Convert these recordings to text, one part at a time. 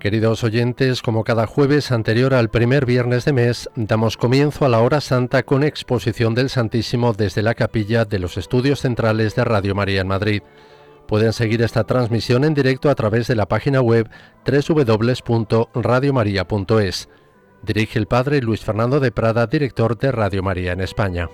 Queridos oyentes, como cada jueves anterior al primer viernes de mes, damos comienzo a la hora santa con exposición del Santísimo desde la capilla de los estudios centrales de Radio María en Madrid. Pueden seguir esta transmisión en directo a través de la página web www.radiomaria.es. Dirige el padre Luis Fernando de Prada, director de Radio María en España.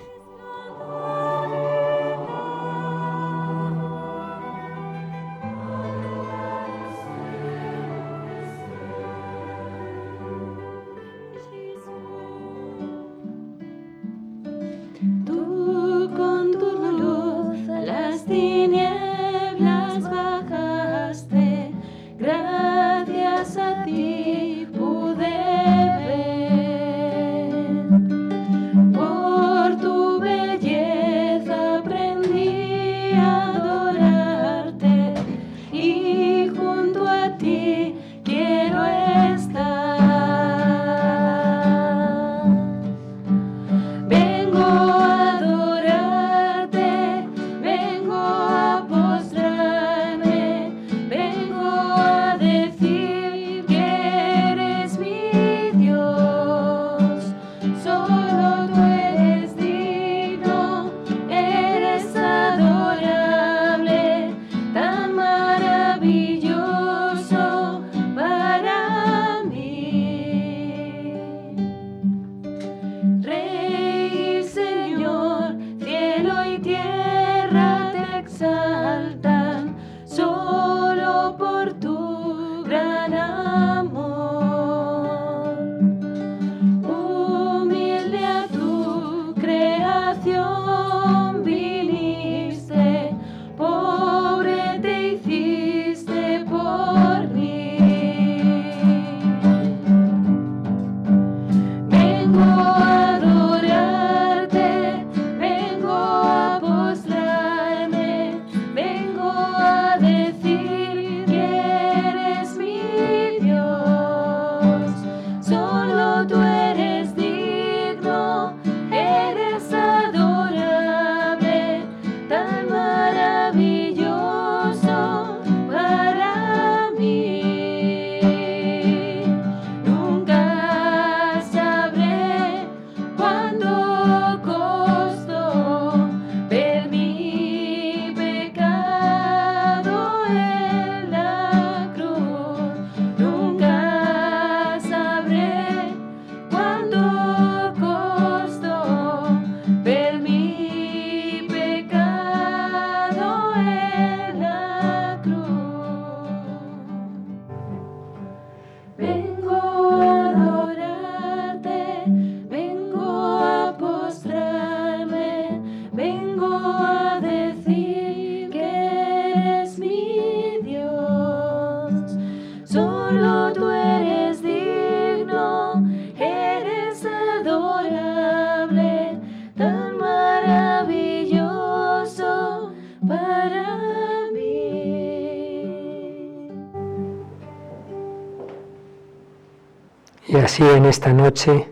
Así en esta noche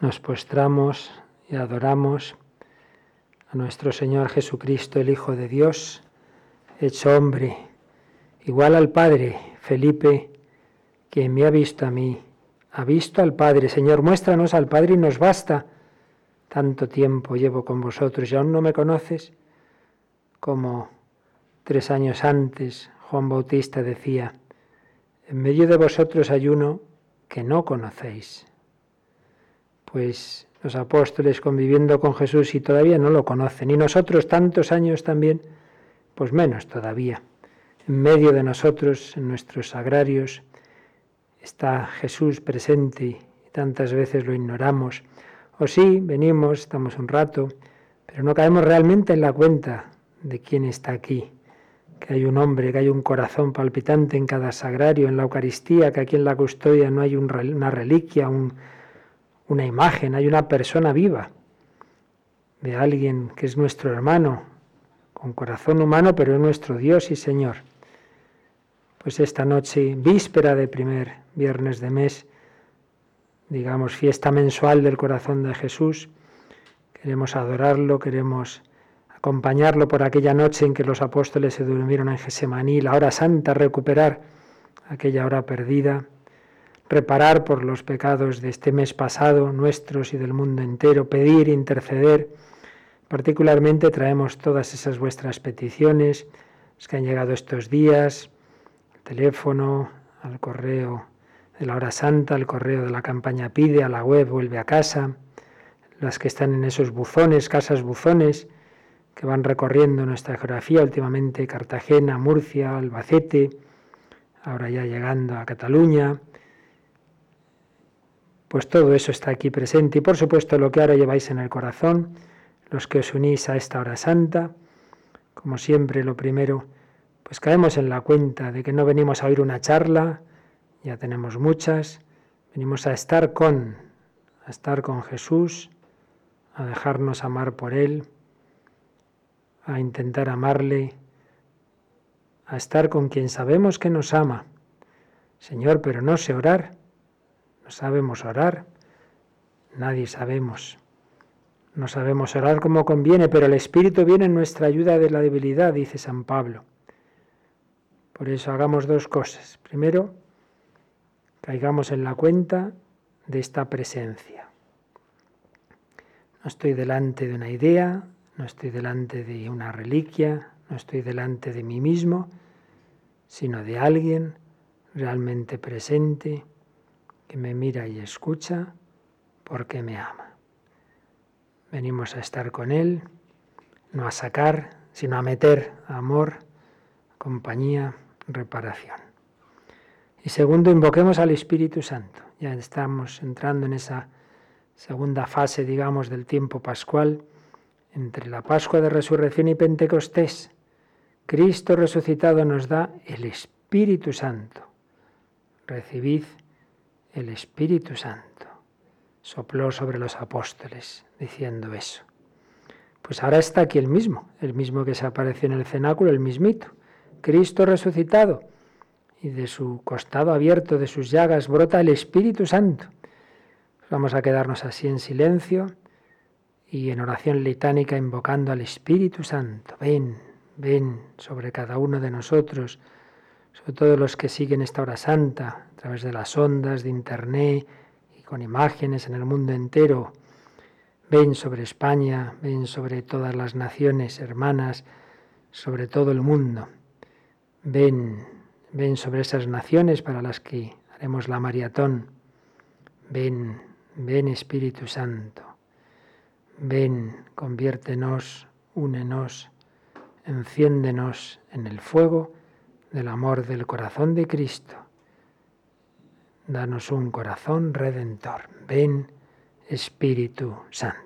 nos postramos y adoramos a nuestro Señor Jesucristo, el Hijo de Dios, hecho hombre, igual al Padre, Felipe, quien me ha visto a mí, ha visto al Padre. Señor, muéstranos al Padre y nos basta. Tanto tiempo llevo con vosotros y aún no me conoces. Como tres años antes Juan Bautista decía, en medio de vosotros hay uno que no conocéis. Pues los apóstoles conviviendo con Jesús y todavía no lo conocen, y nosotros tantos años también, pues menos todavía. En medio de nosotros, en nuestros agrarios, está Jesús presente y tantas veces lo ignoramos. O sí, venimos, estamos un rato, pero no caemos realmente en la cuenta de quién está aquí que hay un hombre, que hay un corazón palpitante en cada sagrario, en la Eucaristía, que aquí en la custodia no hay una reliquia, una imagen, hay una persona viva de alguien que es nuestro hermano, con corazón humano, pero es nuestro Dios y Señor. Pues esta noche, víspera de primer viernes de mes, digamos fiesta mensual del corazón de Jesús, queremos adorarlo, queremos acompañarlo por aquella noche en que los apóstoles se durmieron en Gesemaní, la hora santa, recuperar aquella hora perdida, reparar por los pecados de este mes pasado, nuestros y del mundo entero, pedir, interceder. Particularmente traemos todas esas vuestras peticiones que han llegado estos días, teléfono, al correo de la hora santa, al correo de la campaña pide, a la web vuelve a casa, las que están en esos buzones, casas buzones, que van recorriendo nuestra geografía, últimamente Cartagena, Murcia, Albacete, ahora ya llegando a Cataluña. Pues todo eso está aquí presente y por supuesto lo que ahora lleváis en el corazón, los que os unís a esta hora santa, como siempre lo primero, pues caemos en la cuenta de que no venimos a oír una charla, ya tenemos muchas, venimos a estar con, a estar con Jesús, a dejarnos amar por Él, a intentar amarle, a estar con quien sabemos que nos ama. Señor, pero no sé orar, no sabemos orar, nadie sabemos. No sabemos orar como conviene, pero el Espíritu viene en nuestra ayuda de la debilidad, dice San Pablo. Por eso hagamos dos cosas. Primero, caigamos en la cuenta de esta presencia. No estoy delante de una idea, no estoy delante de una reliquia, no estoy delante de mí mismo, sino de alguien realmente presente que me mira y escucha porque me ama. Venimos a estar con Él, no a sacar, sino a meter amor, compañía, reparación. Y segundo, invoquemos al Espíritu Santo. Ya estamos entrando en esa segunda fase, digamos, del tiempo pascual entre la Pascua de Resurrección y Pentecostés, Cristo resucitado nos da el Espíritu Santo. Recibid el Espíritu Santo. Sopló sobre los apóstoles diciendo eso. Pues ahora está aquí el mismo, el mismo que se apareció en el cenáculo, el mismito. Cristo resucitado y de su costado abierto, de sus llagas, brota el Espíritu Santo. Vamos a quedarnos así en silencio y en oración litánica invocando al Espíritu Santo. Ven, ven sobre cada uno de nosotros, sobre todo los que siguen esta hora santa a través de las ondas de Internet y con imágenes en el mundo entero. Ven sobre España, ven sobre todas las naciones hermanas, sobre todo el mundo. Ven, ven sobre esas naciones para las que haremos la maratón. Ven, ven Espíritu Santo. Ven, conviértenos, únenos, enciéndenos en el fuego del amor del corazón de Cristo. Danos un corazón redentor. Ven, Espíritu Santo.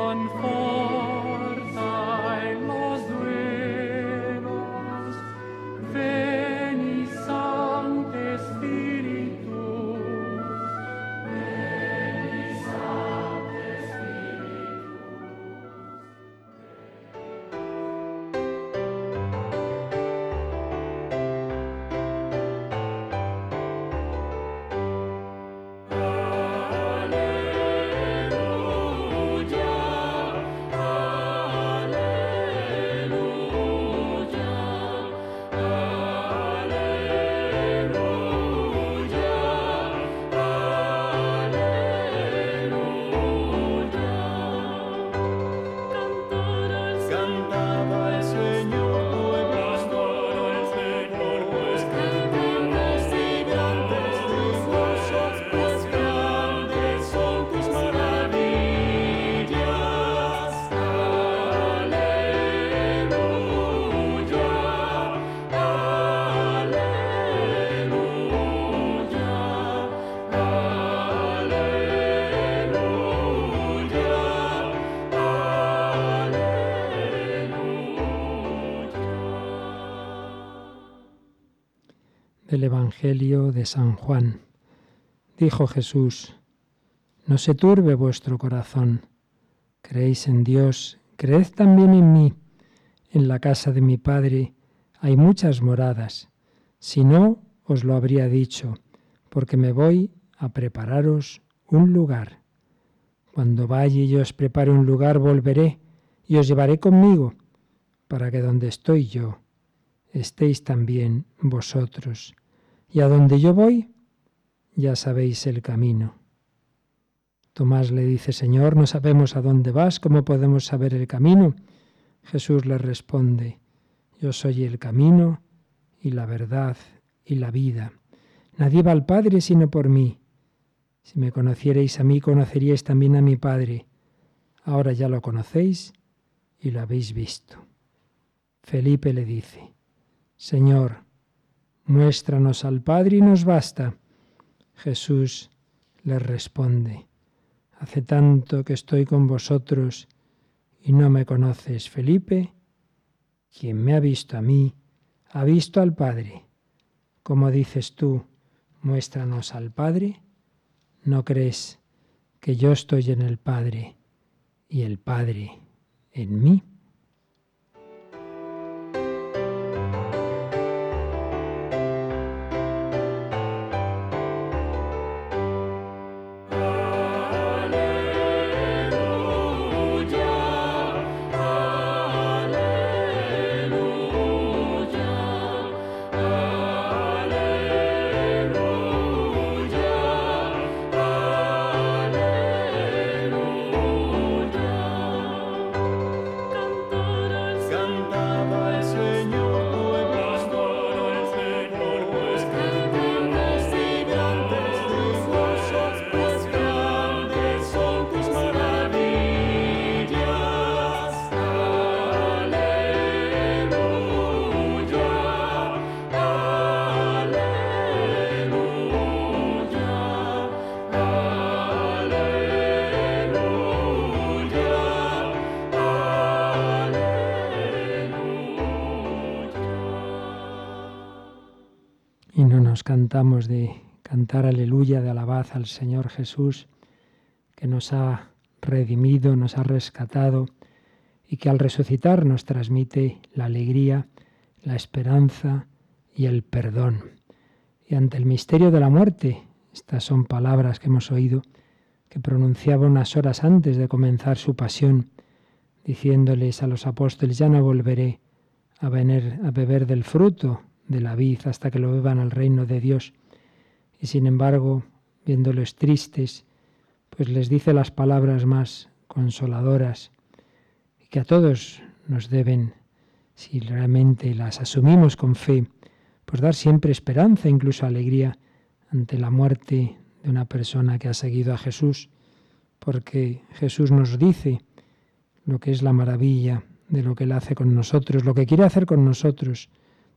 on fire. Evangelio de San Juan. Dijo Jesús, No se turbe vuestro corazón. Creéis en Dios, creed también en mí. En la casa de mi Padre hay muchas moradas. Si no, os lo habría dicho, porque me voy a prepararos un lugar. Cuando vaya y os prepare un lugar, volveré y os llevaré conmigo, para que donde estoy yo, estéis también vosotros y a donde yo voy, ya sabéis el camino. Tomás le dice, Señor, no sabemos a dónde vas, ¿cómo podemos saber el camino? Jesús le responde, Yo soy el camino y la verdad y la vida. Nadie va al Padre sino por mí. Si me conocierais a mí, conoceríais también a mi Padre. Ahora ya lo conocéis y lo habéis visto. Felipe le dice, Señor, Muéstranos al Padre y nos basta. Jesús le responde, Hace tanto que estoy con vosotros y no me conoces, Felipe. Quien me ha visto a mí, ha visto al Padre. Como dices tú, muéstranos al Padre. ¿No crees que yo estoy en el Padre y el Padre en mí? Cantamos de cantar aleluya, de alabanza al Señor Jesús, que nos ha redimido, nos ha rescatado y que al resucitar nos transmite la alegría, la esperanza y el perdón. Y ante el misterio de la muerte, estas son palabras que hemos oído, que pronunciaba unas horas antes de comenzar su pasión, diciéndoles a los apóstoles, ya no volveré a, venir, a beber del fruto de la vid hasta que lo beban al reino de Dios. Y sin embargo, viéndoles tristes, pues les dice las palabras más consoladoras y que a todos nos deben si realmente las asumimos con fe, pues dar siempre esperanza, incluso alegría ante la muerte de una persona que ha seguido a Jesús, porque Jesús nos dice lo que es la maravilla de lo que Él hace con nosotros, lo que quiere hacer con nosotros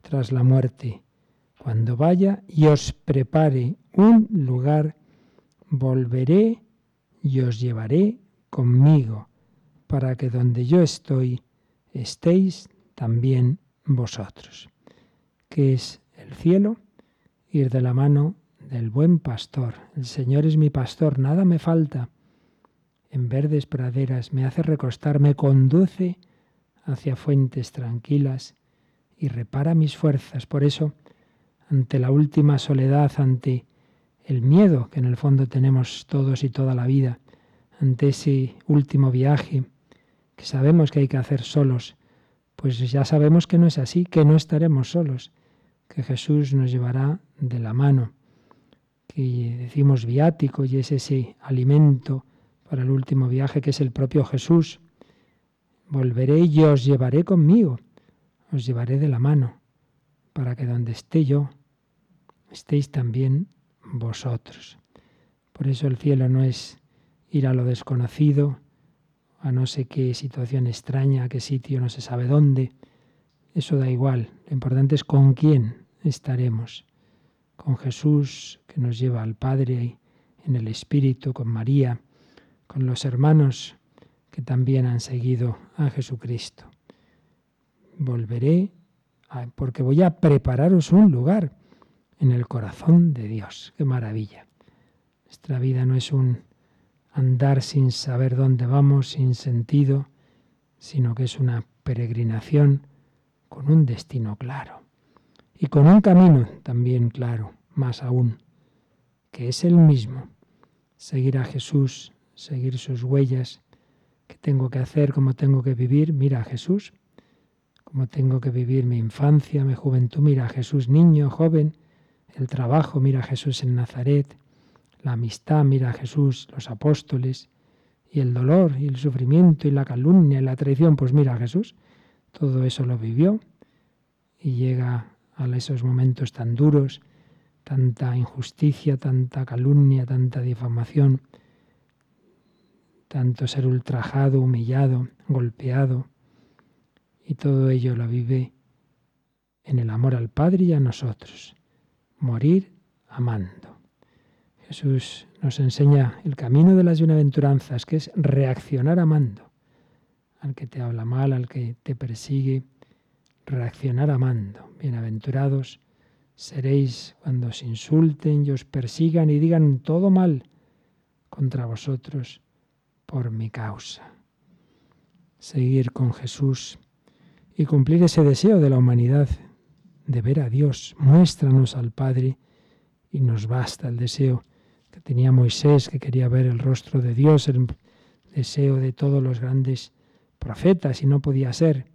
tras la muerte. Cuando vaya y os prepare un lugar, volveré y os llevaré conmigo, para que donde yo estoy estéis también vosotros. que es el cielo? Ir de la mano del buen pastor. El Señor es mi pastor, nada me falta. En verdes praderas me hace recostar, me conduce hacia fuentes tranquilas y repara mis fuerzas. Por eso, ante la última soledad, ante el miedo que en el fondo tenemos todos y toda la vida, ante ese último viaje que sabemos que hay que hacer solos, pues ya sabemos que no es así, que no estaremos solos, que Jesús nos llevará de la mano, que decimos viático y es ese alimento para el último viaje que es el propio Jesús. Volveré y os llevaré conmigo, os llevaré de la mano, para que donde esté yo, estéis también vosotros. Por eso el cielo no es ir a lo desconocido, a no sé qué situación extraña, a qué sitio, no se sabe dónde. Eso da igual. Lo importante es con quién estaremos. Con Jesús que nos lleva al Padre en el Espíritu, con María, con los hermanos que también han seguido a Jesucristo. Volveré porque voy a prepararos un lugar en el corazón de Dios. Qué maravilla. Nuestra vida no es un andar sin saber dónde vamos, sin sentido, sino que es una peregrinación con un destino claro. Y con un camino también claro, más aún, que es el mismo, seguir a Jesús, seguir sus huellas, que tengo que hacer, cómo tengo que vivir, mira a Jesús, cómo tengo que vivir mi infancia, mi juventud, mira a Jesús niño, joven, el trabajo, mira a Jesús en Nazaret, la amistad, mira a Jesús, los apóstoles, y el dolor, y el sufrimiento, y la calumnia, y la traición, pues mira a Jesús, todo eso lo vivió. Y llega a esos momentos tan duros, tanta injusticia, tanta calumnia, tanta difamación, tanto ser ultrajado, humillado, golpeado, y todo ello lo vive en el amor al Padre y a nosotros, morir amando. Jesús nos enseña el camino de las bienaventuranzas, que es reaccionar amando. Al que te habla mal, al que te persigue, reaccionar amando. Bienaventurados seréis cuando os insulten y os persigan y digan todo mal contra vosotros por mi causa. Seguir con Jesús y cumplir ese deseo de la humanidad de ver a Dios. Muéstranos al Padre y nos basta el deseo que tenía Moisés, que quería ver el rostro de Dios, el deseo de todos los grandes profetas, y no podía ser.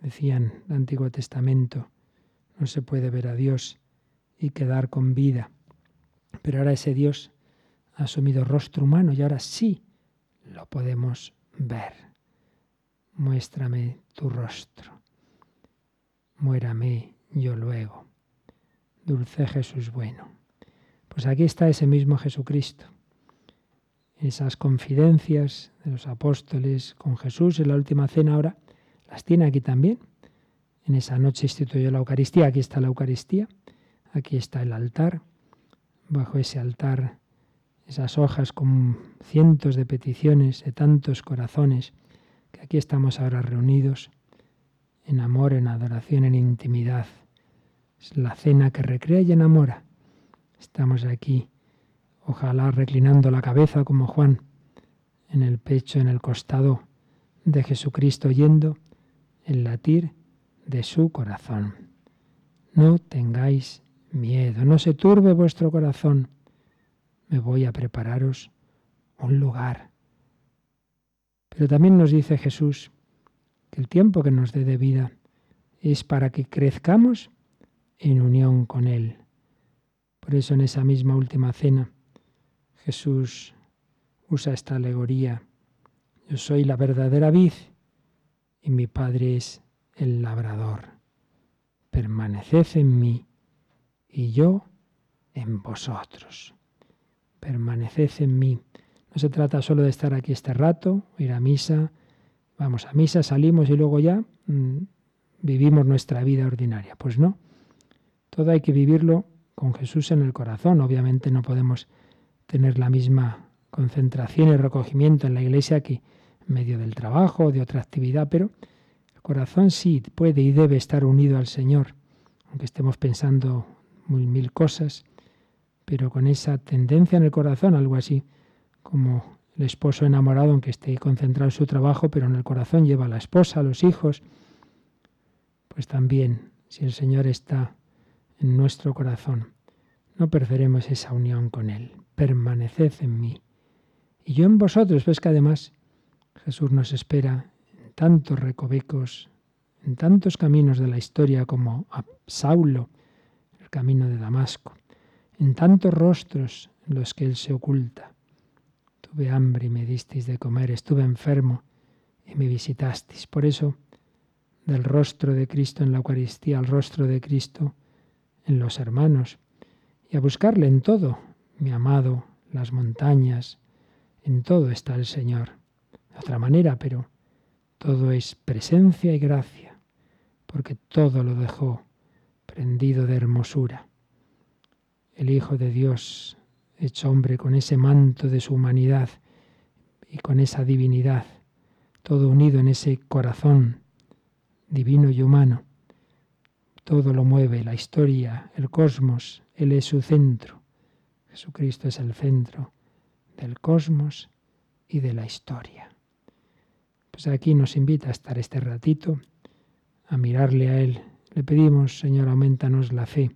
Decían el Antiguo Testamento, no se puede ver a Dios y quedar con vida. Pero ahora ese Dios ha asumido rostro humano y ahora sí lo podemos ver. Muéstrame tu rostro. Muérame yo luego. Dulce Jesús bueno. Pues aquí está ese mismo Jesucristo. Esas confidencias de los apóstoles con Jesús en la última cena ahora las tiene aquí también. En esa noche instituyó la Eucaristía. Aquí está la Eucaristía. Aquí está el altar. Bajo ese altar esas hojas con cientos de peticiones de tantos corazones que aquí estamos ahora reunidos en amor, en adoración, en intimidad. Es la cena que recrea y enamora Estamos aquí, ojalá reclinando la cabeza como Juan, en el pecho, en el costado de Jesucristo, oyendo el latir de su corazón. No tengáis miedo, no se turbe vuestro corazón. Me voy a prepararos un lugar. Pero también nos dice Jesús que el tiempo que nos dé de vida es para que crezcamos en unión con Él. Por eso en esa misma última cena Jesús usa esta alegoría. Yo soy la verdadera vid y mi Padre es el labrador. Permaneced en mí y yo en vosotros. Permaneced en mí. No se trata solo de estar aquí este rato, ir a misa, vamos a misa, salimos y luego ya mm, vivimos nuestra vida ordinaria. Pues no, todo hay que vivirlo con Jesús en el corazón. Obviamente no podemos tener la misma concentración y recogimiento en la iglesia que en medio del trabajo o de otra actividad, pero el corazón sí puede y debe estar unido al Señor, aunque estemos pensando mil, mil cosas, pero con esa tendencia en el corazón, algo así como el esposo enamorado, aunque esté concentrado en su trabajo, pero en el corazón lleva a la esposa, a los hijos, pues también, si el Señor está en nuestro corazón. No perderemos esa unión con Él. Permaneced en mí. Y yo en vosotros, pues que además Jesús nos espera en tantos recovecos, en tantos caminos de la historia como a Saulo, el camino de Damasco, en tantos rostros en los que Él se oculta. Tuve hambre y me disteis de comer, estuve enfermo y me visitasteis. Por eso, del rostro de Cristo en la Eucaristía al rostro de Cristo, en los hermanos y a buscarle en todo, mi amado, las montañas, en todo está el Señor. De otra manera, pero todo es presencia y gracia, porque todo lo dejó prendido de hermosura. El Hijo de Dios, hecho hombre con ese manto de su humanidad y con esa divinidad, todo unido en ese corazón divino y humano, todo lo mueve, la historia, el cosmos, Él es su centro. Jesucristo es el centro del cosmos y de la historia. Pues aquí nos invita a estar este ratito, a mirarle a Él. Le pedimos, Señor, aumentanos la fe,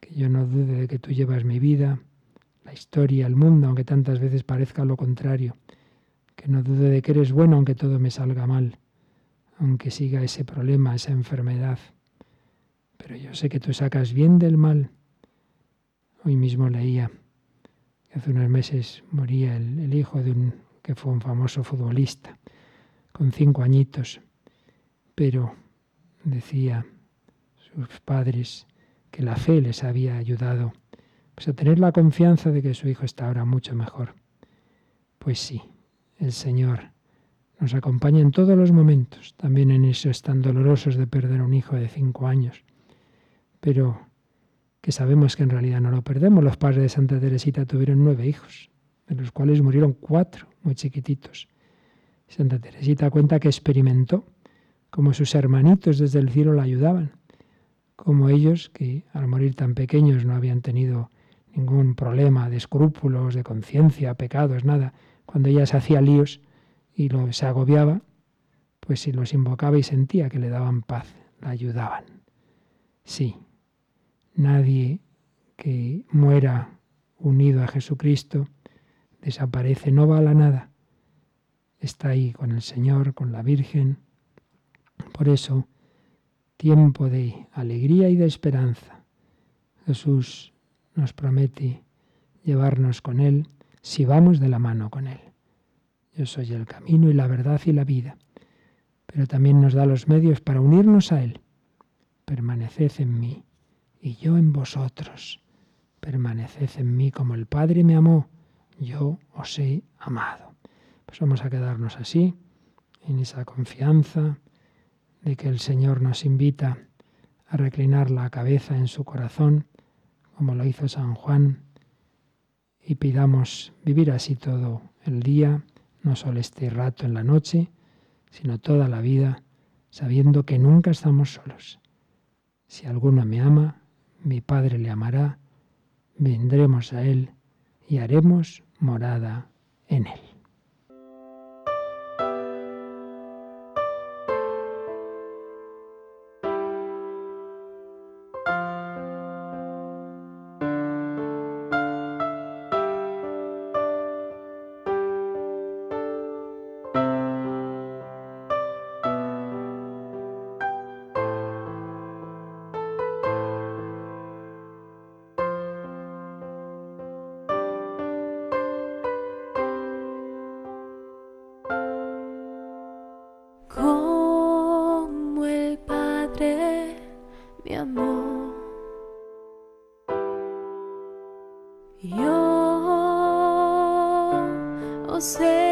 que yo no dude de que tú llevas mi vida, la historia, el mundo, aunque tantas veces parezca lo contrario, que no dude de que eres bueno aunque todo me salga mal, aunque siga ese problema, esa enfermedad, pero yo sé que tú sacas bien del mal. Hoy mismo leía que hace unos meses moría el, hijo de un que fue un famoso futbolista, con cinco añitos, pero decía sus padres que la fe les había ayudado pues, a tener la confianza de que su hijo está ahora mucho mejor. Pues sí, el Señor nos acompaña en todos los momentos, también en esos tan dolorosos de perder un hijo de cinco años pero que sabemos que en realidad no lo perdemos. Los padres de Santa Teresita tuvieron nueve hijos, de los cuales murieron cuatro, muy chiquititos. Santa Teresita cuenta que experimentó como sus hermanitos desde el cielo la ayudaban, como ellos, que al morir tan pequeños no habían tenido ningún problema de escrúpulos, de conciencia, pecados, nada. Cuando ella se hacía líos y se agobiaba, pues si los invocaba y sentía que le daban paz, la ayudaban. Sí, Nadie que muera unido a Jesucristo desaparece, no va a la nada. Está ahí con el Señor, con la Virgen. Por eso, tiempo de alegría y de esperanza. Jesús nos promete llevarnos con Él si vamos de la mano con Él. Yo soy el camino y la verdad y la vida. Pero también nos da los medios para unirnos a Él. Permaneced en mí y yo en vosotros. Permaneced en mí como el Padre me amó, yo os he amado. Pues vamos a quedarnos así, en esa confianza de que el Señor nos invita a reclinar la cabeza en su corazón, como lo hizo San Juan, y pidamos vivir así todo el día, no solo este rato en la noche, sino toda la vida, sabiendo que nunca estamos solos. Si alguno me ama, mi Padre le amará, vendremos a Él y haremos morada en Él. Xe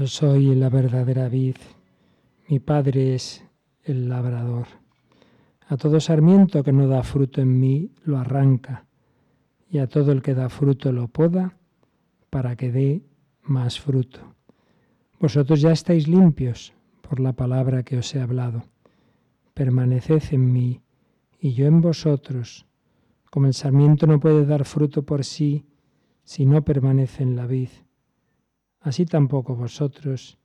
Yo soy la verdadera vid, mi Padre es el labrador. A todo sarmiento que no da fruto en mí lo arranca, y a todo el que da fruto lo poda, para que dé más fruto. Vosotros ya estáis limpios por la palabra que os he hablado. Permaneced en mí, y yo en vosotros. Como el sarmiento no puede dar fruto por sí si no permanece en la vid así tampoco vosotros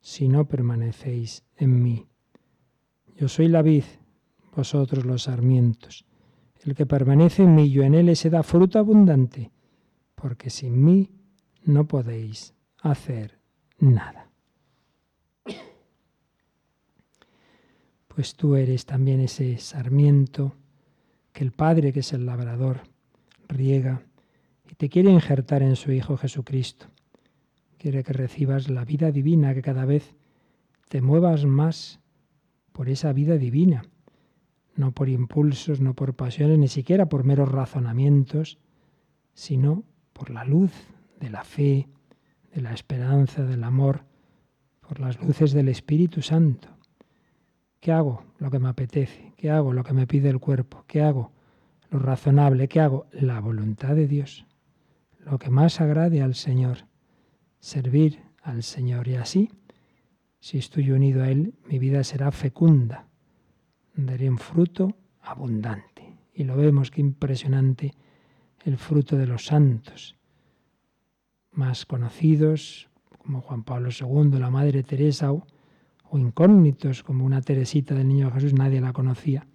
si no permanecéis en mí. Yo soy la vid, vosotros los sarmientos. El que permanece en mí, yo en él, ese da fruto abundante, porque sin mí no podéis hacer nada. Pues tú eres también ese sarmiento que el Padre, que es el labrador, riega y te quiere injertar en su Hijo Jesucristo quiere que recibas la vida divina, que cada vez te muevas más por esa vida divina, no por impulsos, no por pasiones, ni siquiera por meros razonamientos, sino por la luz de la fe, de la esperanza, del amor, por las luces del Espíritu Santo. ¿Qué hago? Lo que me apetece. ¿Qué hago? Lo que me pide el cuerpo. ¿Qué hago? Lo razonable. ¿Qué hago? La voluntad de Dios. Lo que más agrade al Señor servir al Señor. Y así, si estoy unido a Él, mi vida será fecunda, daré un fruto abundante. Y lo vemos, qué impresionante el fruto de los santos, más conocidos como Juan Pablo II, la Madre Teresa, o, o incógnitos como una Teresita del Niño Jesús, nadie la conocía.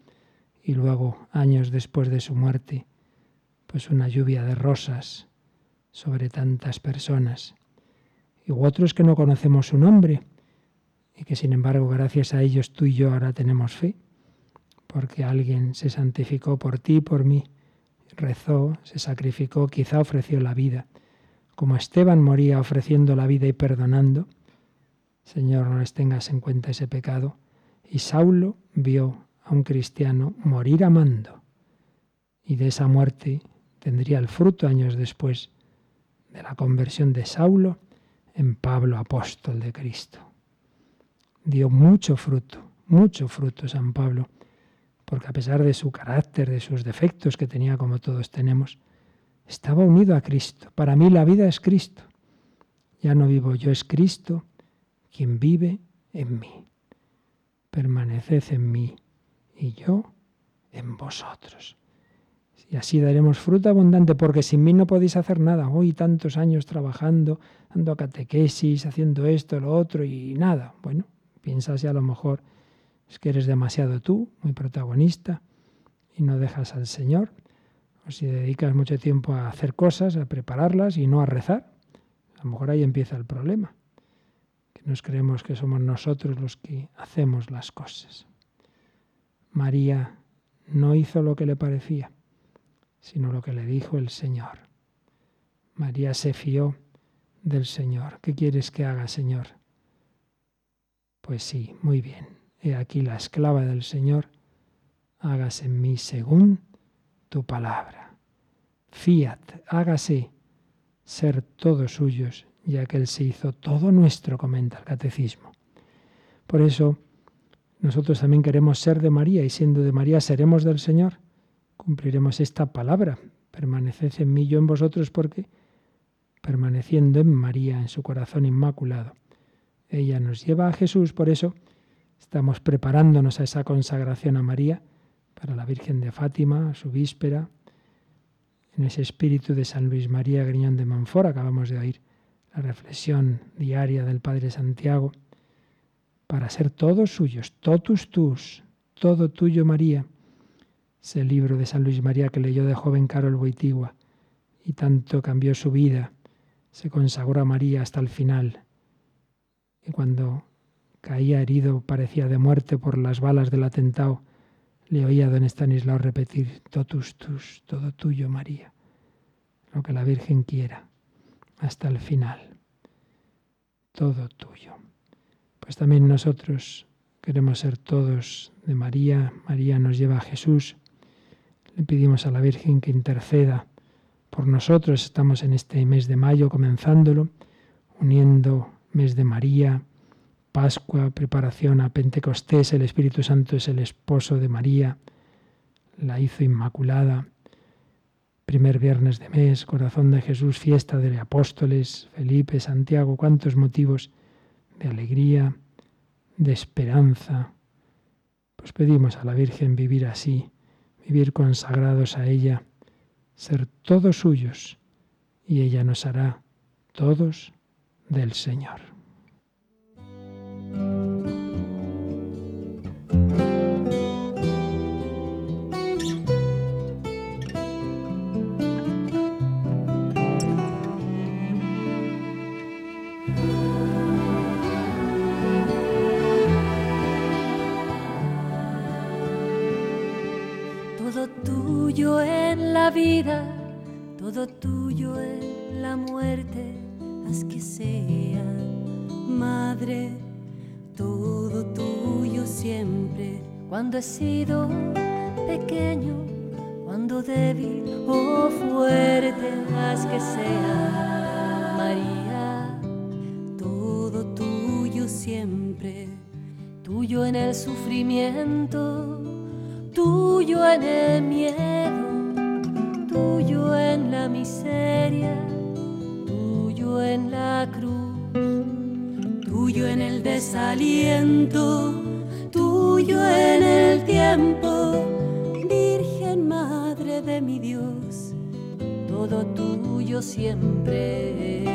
Y luego, años después de su muerte, pues una lluvia de rosas sobre tantas personas y otros que no conocemos su nombre y que sin embargo gracias a ellos tú y yo ahora tenemos fe, porque alguien se santificó por ti, por mí, rezó, se sacrificó, quizá ofreció la vida, como Esteban moría ofreciendo la vida y perdonando. Señor, no les tengas en cuenta ese pecado. Y Saulo vio a un cristiano morir amando. Y de esa muerte tendría el fruto años después de la conversión de Saulo en Pablo, apóstol de Cristo. Dio mucho fruto, mucho fruto San Pablo, porque a pesar de su carácter, de sus defectos que tenía como todos tenemos, estaba unido a Cristo. Para mí la vida es Cristo. Ya no vivo yo, es Cristo quien vive en mí. Permaneced en mí y yo en vosotros. Y así daremos fruto abundante, porque sin mí no podéis hacer nada. Hoy tantos años trabajando, dando catequesis, haciendo esto, lo otro y nada. Bueno, piensas si a lo mejor es que eres demasiado tú, muy protagonista, y no dejas al Señor. O si dedicas mucho tiempo a hacer cosas, a prepararlas y no a rezar. A lo mejor ahí empieza el problema. Que nos creemos que somos nosotros los que hacemos las cosas. María no hizo lo que le parecía sino lo que le dijo el Señor. María se fió del Señor. ¿Qué quieres que haga, Señor? Pues sí, muy bien. He aquí la esclava del Señor. Hágase en mí según tu palabra. Fiat, hágase ser todos suyos, ya que Él se hizo todo nuestro, comenta el catecismo. Por eso, nosotros también queremos ser de María y siendo de María seremos del Señor cumpliremos esta palabra. Permaneced en mí, yo en vosotros, porque permaneciendo en María, en su corazón inmaculado, ella nos lleva a Jesús. Por eso estamos preparándonos a esa consagración a María para la Virgen de Fátima, su víspera, en ese espíritu de San Luis María Griñón de Manfort. Acabamos de oír la reflexión diaria del Padre Santiago, para ser todos suyos, totus tus, todo tuyo María ese libro de San Luis María que leyó de joven Carol Boitigua y tanto cambió su vida, se consagró a María hasta el final. Y cuando caía herido, parecía de muerte por las balas del atentado, le oía a don Estanislao repetir, totus tus, todo tuyo, María, lo que la Virgen quiera, hasta el final, todo tuyo. Pues también nosotros queremos ser todos de María, María nos lleva a Jesús, le pedimos a la Virgen que interceda por nosotros. Estamos en este mes de mayo comenzándolo, uniendo mes de María, Pascua, preparación a Pentecostés, el Espíritu Santo es el esposo de María, la hizo inmaculada. Primer viernes de mes, corazón de Jesús, fiesta de apóstoles, Felipe, Santiago, cuántos motivos de alegría, de esperanza. Pues pedimos a la Virgen vivir así, vivir consagrados a ella, ser todos suyos, y ella nos hará todos del Señor. Vida, todo tuyo en la muerte, haz que sea, Madre, todo tuyo siempre, cuando he sido pequeño, cuando débil o fuerte, haz que sea, María, todo tuyo siempre, tuyo en el sufrimiento, tuyo en el miedo tuyo en la miseria, tuyo en la cruz, tuyo en el desaliento, tuyo en el tiempo, Virgen Madre de mi Dios, todo tuyo siempre.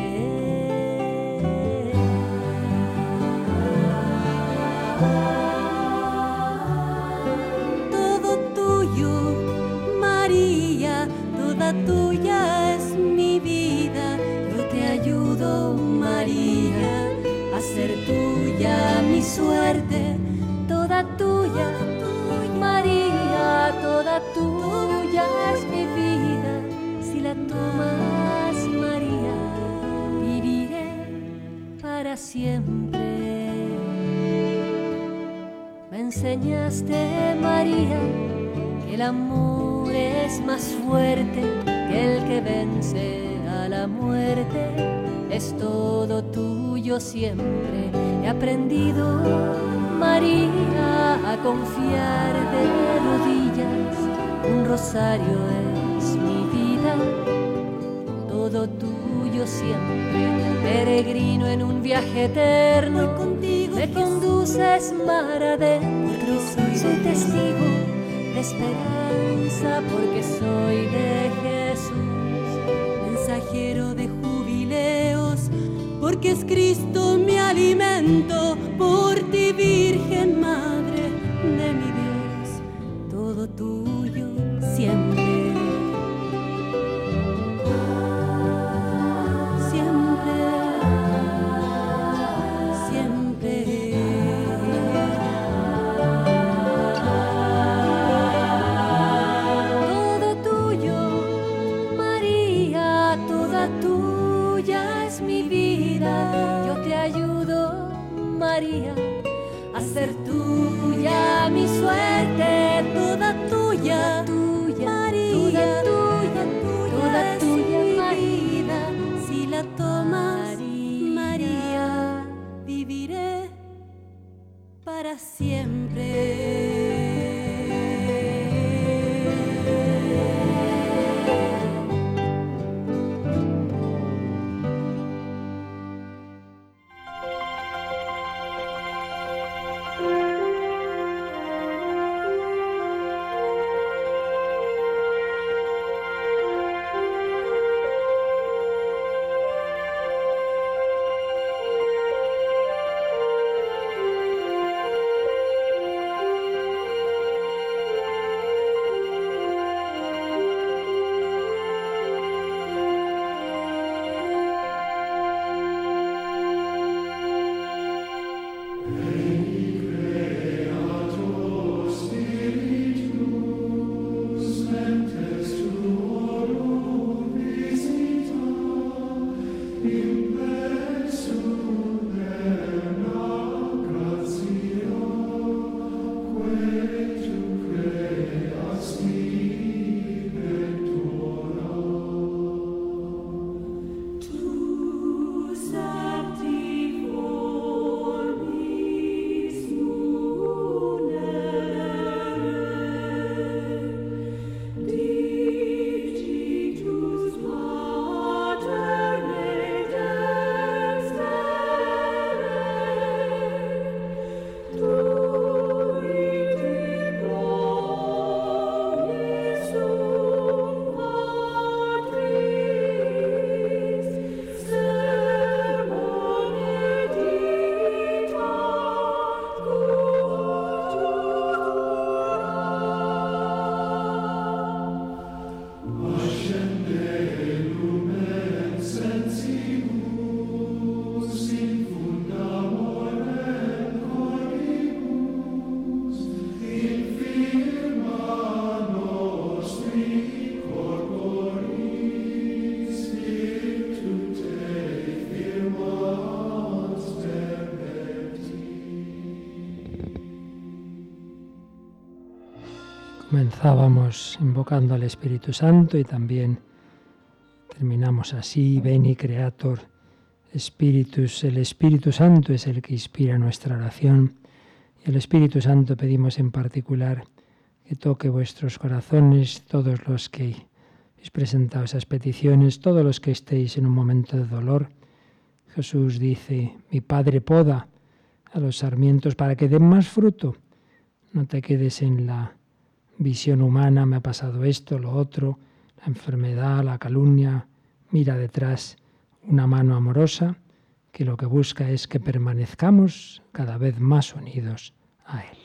Tuya es mi vida, yo te ayudo María, a ser tuya mi suerte, toda tuya, María, toda tuya es mi vida, si la tomas María, viviré para siempre. Me enseñaste María el amor es más fuerte el que vence a la muerte es todo tuyo siempre. He aprendido, María, a confiar de rodillas. Un rosario es mi vida, todo tuyo siempre. Peregrino en un viaje eterno, contigo me conduces mar adentro. Soy testigo esperanza porque soy de mensajero de jubileos, porque es Cristo mi alimento, por ti Comenzábamos invocando al Espíritu Santo y también terminamos así, Veni Creator Spiritus. El Espíritu Santo es el que inspira nuestra oración y el Espíritu Santo pedimos en particular que toque vuestros corazones, todos los que habéis presentado esas peticiones, todos los que estéis en un momento de dolor. Jesús dice, mi Padre poda a los sarmientos para que den más fruto. No te quedes en la visión humana, me ha pasado esto, lo otro, la enfermedad, la calumnia. Mira detrás una mano amorosa que lo que busca es que permanezcamos cada vez más unidos a Él.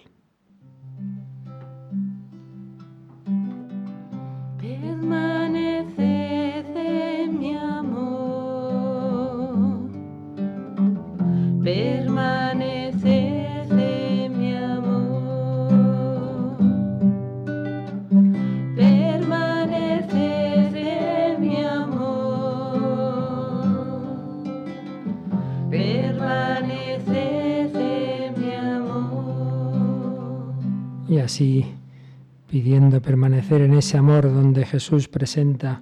Así, pidiendo permanecer en ese amor donde Jesús presenta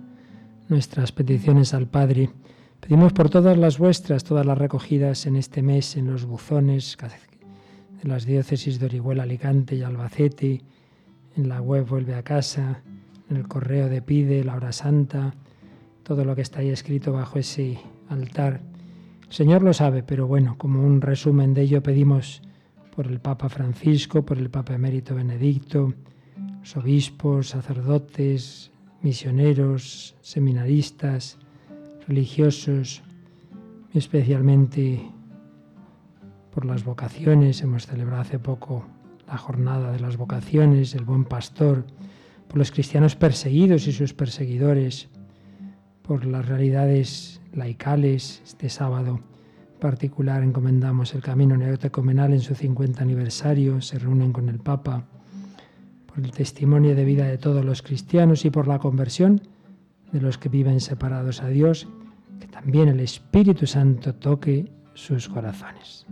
nuestras peticiones al Padre, pedimos por todas las vuestras, todas las recogidas en este mes en los buzones de las diócesis de Orihuela, Alicante y Albacete, en la web Vuelve a Casa, en el correo de Pide, la hora santa, todo lo que está ahí escrito bajo ese altar. El Señor lo sabe, pero bueno, como un resumen de ello pedimos por el Papa Francisco, por el Papa Emérito Benedicto, los obispos, sacerdotes, misioneros, seminaristas, religiosos, especialmente por las vocaciones. Hemos celebrado hace poco la jornada de las vocaciones, el buen pastor, por los cristianos perseguidos y sus perseguidores, por las realidades laicales este sábado particular encomendamos el camino neotecomenal en su 50 aniversario, se reúnen con el Papa, por el testimonio de vida de todos los cristianos y por la conversión de los que viven separados a Dios, que también el Espíritu Santo toque sus corazones.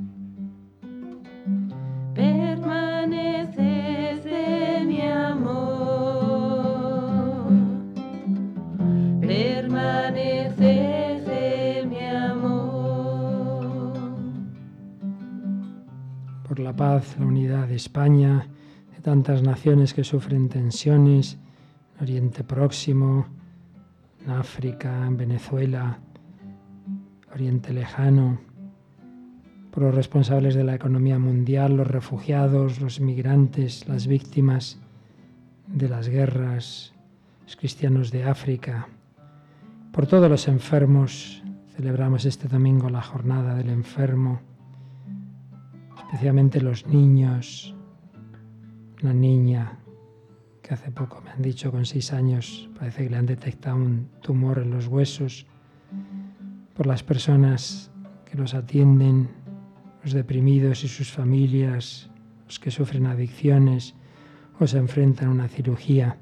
La paz, la unidad de España, de tantas naciones que sufren tensiones, en Oriente Próximo, en África, en Venezuela, Oriente Lejano, por los responsables de la economía mundial, los refugiados, los inmigrantes, las víctimas de las guerras, los cristianos de África, por todos los enfermos. Celebramos este domingo la jornada del enfermo especialmente los niños, una niña que hace poco me han dicho con seis años parece que le han detectado un tumor en los huesos, por las personas que los atienden, los deprimidos y sus familias, los que sufren adicciones o se enfrentan a una cirugía,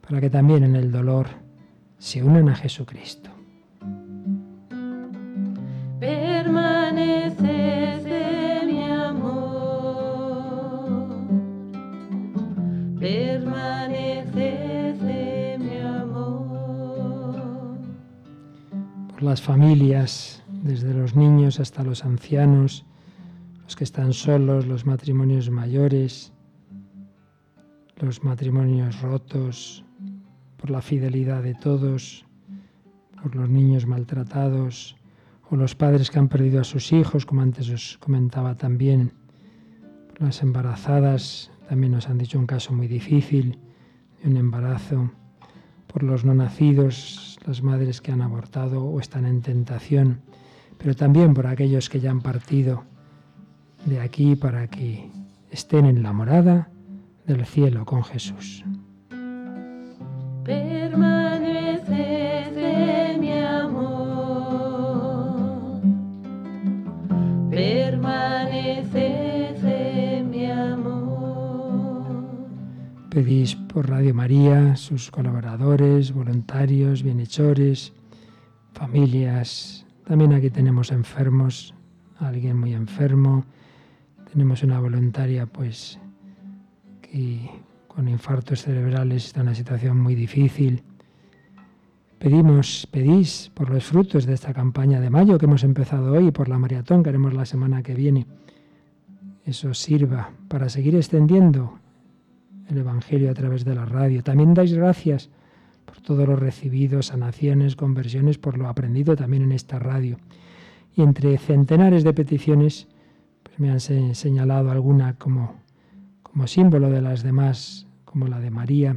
para que también en el dolor se unan a Jesucristo. Las familias, desde los niños hasta los ancianos, los que están solos, los matrimonios mayores, los matrimonios rotos, por la fidelidad de todos, por los niños maltratados, o los padres que han perdido a sus hijos, como antes os comentaba también, las embarazadas, también nos han dicho un caso muy difícil de un embarazo, por los no nacidos, las madres que han abortado o están en tentación, pero también por aquellos que ya han partido de aquí para que estén en la morada del cielo con Jesús. Permanece mi amor. Pedís por Radio María, sus colaboradores, voluntarios, bienhechores, familias. También aquí tenemos enfermos, alguien muy enfermo. Tenemos una voluntaria, pues, que con infartos cerebrales, está en una situación muy difícil. Pedimos, pedís por los frutos de esta campaña de mayo que hemos empezado hoy por la maratón que haremos la semana que viene. Eso sirva para seguir extendiendo el Evangelio a través de la radio. También dais gracias por todo lo recibido, sanaciones, conversiones, por lo aprendido también en esta radio. Y entre centenares de peticiones, pues me han señalado alguna como, como símbolo de las demás, como la de María,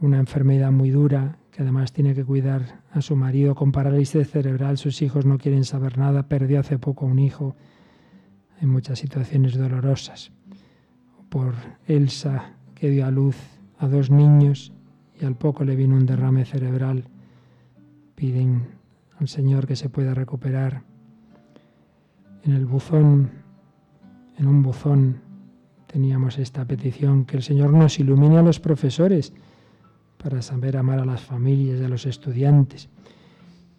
una enfermedad muy dura, que además tiene que cuidar a su marido con parálisis cerebral, sus hijos no quieren saber nada, perdió hace poco un hijo, en muchas situaciones dolorosas. Por Elsa, que dio a luz a dos niños y al poco le vino un derrame cerebral. Piden al Señor que se pueda recuperar. En el buzón, en un buzón, teníamos esta petición, que el Señor nos ilumine a los profesores para saber amar a las familias y a los estudiantes.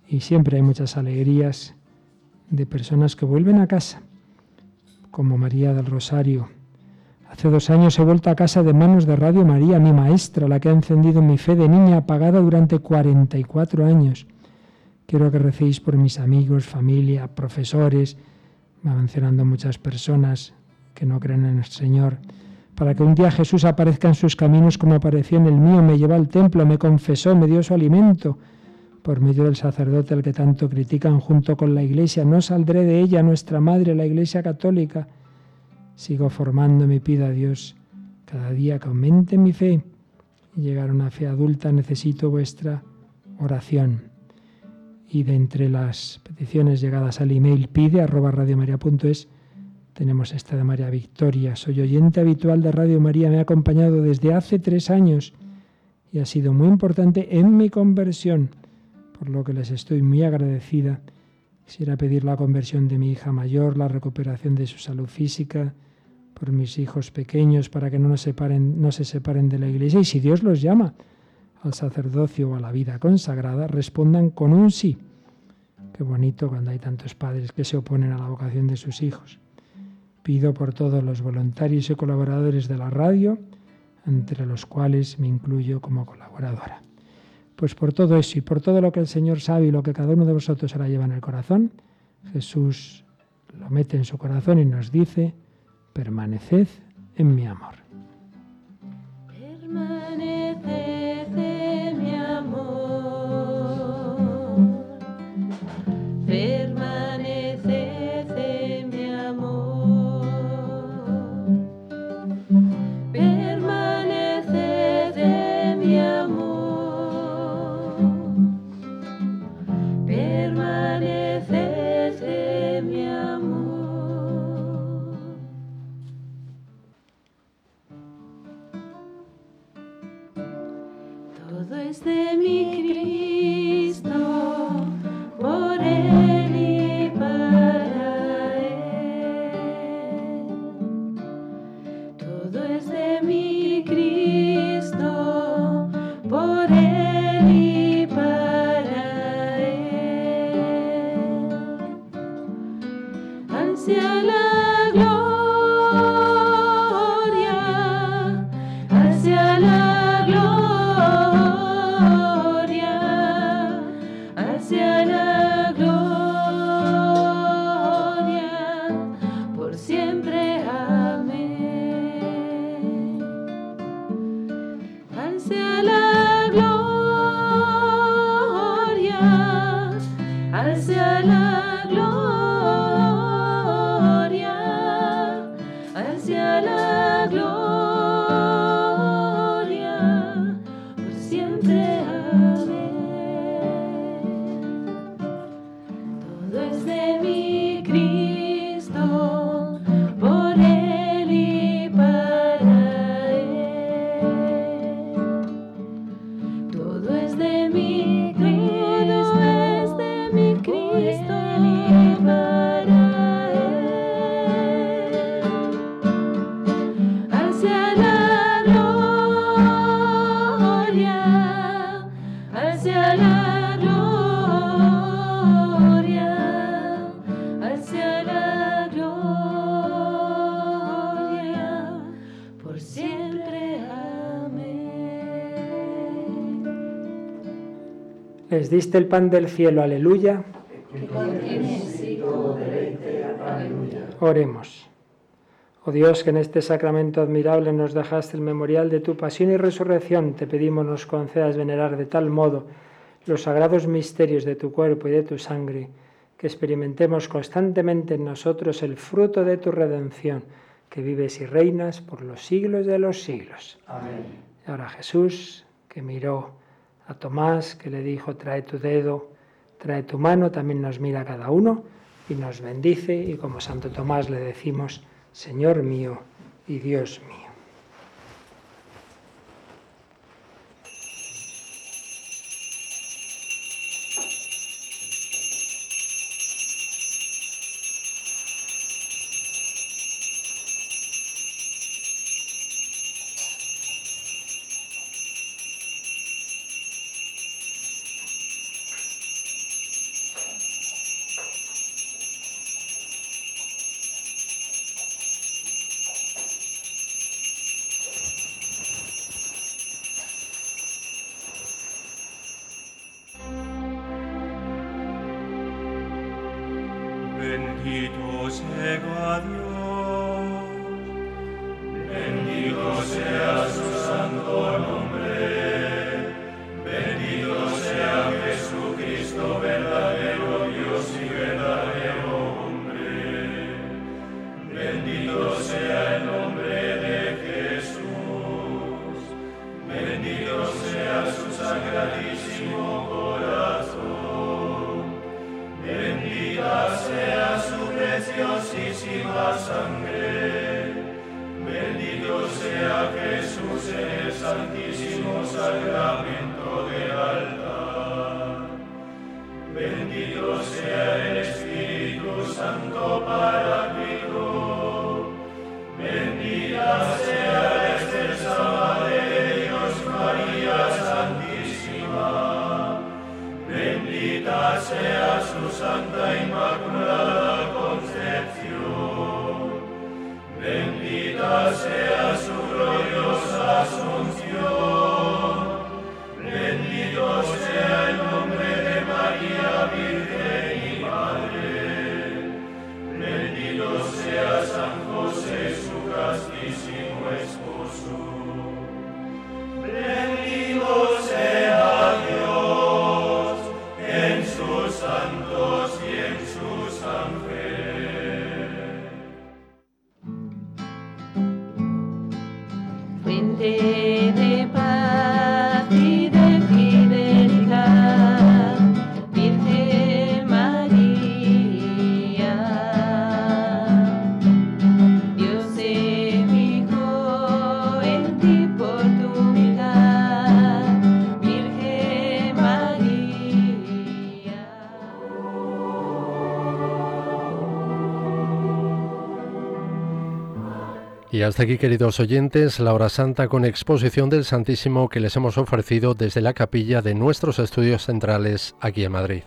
Y siempre hay muchas alegrías de personas que vuelven a casa, como María del Rosario, Hace dos años he vuelto a casa de manos de Radio María, mi maestra, la que ha encendido mi fe de niña apagada durante 44 años. Quiero que recéis por mis amigos, familia, profesores, va mencionando muchas personas que no creen en el Señor, para que un día Jesús aparezca en sus caminos como apareció en el mío, me llevó al templo, me confesó, me dio su alimento, por medio del sacerdote al que tanto critican junto con la Iglesia. No saldré de ella, nuestra Madre, la Iglesia Católica Sigo formándome y pido a Dios cada día que aumente mi fe y llegar a una fe adulta necesito vuestra oración. Y de entre las peticiones llegadas al email pide radiomaria.es tenemos esta de María Victoria. Soy oyente habitual de Radio María, me ha acompañado desde hace tres años y ha sido muy importante en mi conversión, por lo que les estoy muy agradecida. Quisiera pedir la conversión de mi hija mayor, la recuperación de su salud física, por mis hijos pequeños, para que no, nos separen, no se separen de la iglesia. Y si Dios los llama al sacerdocio o a la vida consagrada, respondan con un sí. Qué bonito cuando hay tantos padres que se oponen a la vocación de sus hijos. Pido por todos los voluntarios y colaboradores de la radio, entre los cuales me incluyo como colaboradora. Pues por todo eso y por todo lo que el Señor sabe y lo que cada uno de vosotros ahora lleva en el corazón, Jesús lo mete en su corazón y nos dice, permaneced en mi amor. Diste el pan del cielo, aleluya. Oremos. Oh Dios, que en este sacramento admirable nos dejaste el memorial de tu pasión y resurrección, te pedimos nos concedas venerar de tal modo los sagrados misterios de tu cuerpo y de tu sangre, que experimentemos constantemente en nosotros el fruto de tu redención, que vives y reinas por los siglos de los siglos. Amén. Y ahora Jesús, que miró a Tomás, que le dijo, trae tu dedo, trae tu mano, también nos mira cada uno y nos bendice y como Santo Tomás le decimos, Señor mío y Dios mío. Y hasta aquí, queridos oyentes, la hora santa con exposición del Santísimo que les hemos ofrecido desde la capilla de nuestros estudios centrales aquí en Madrid.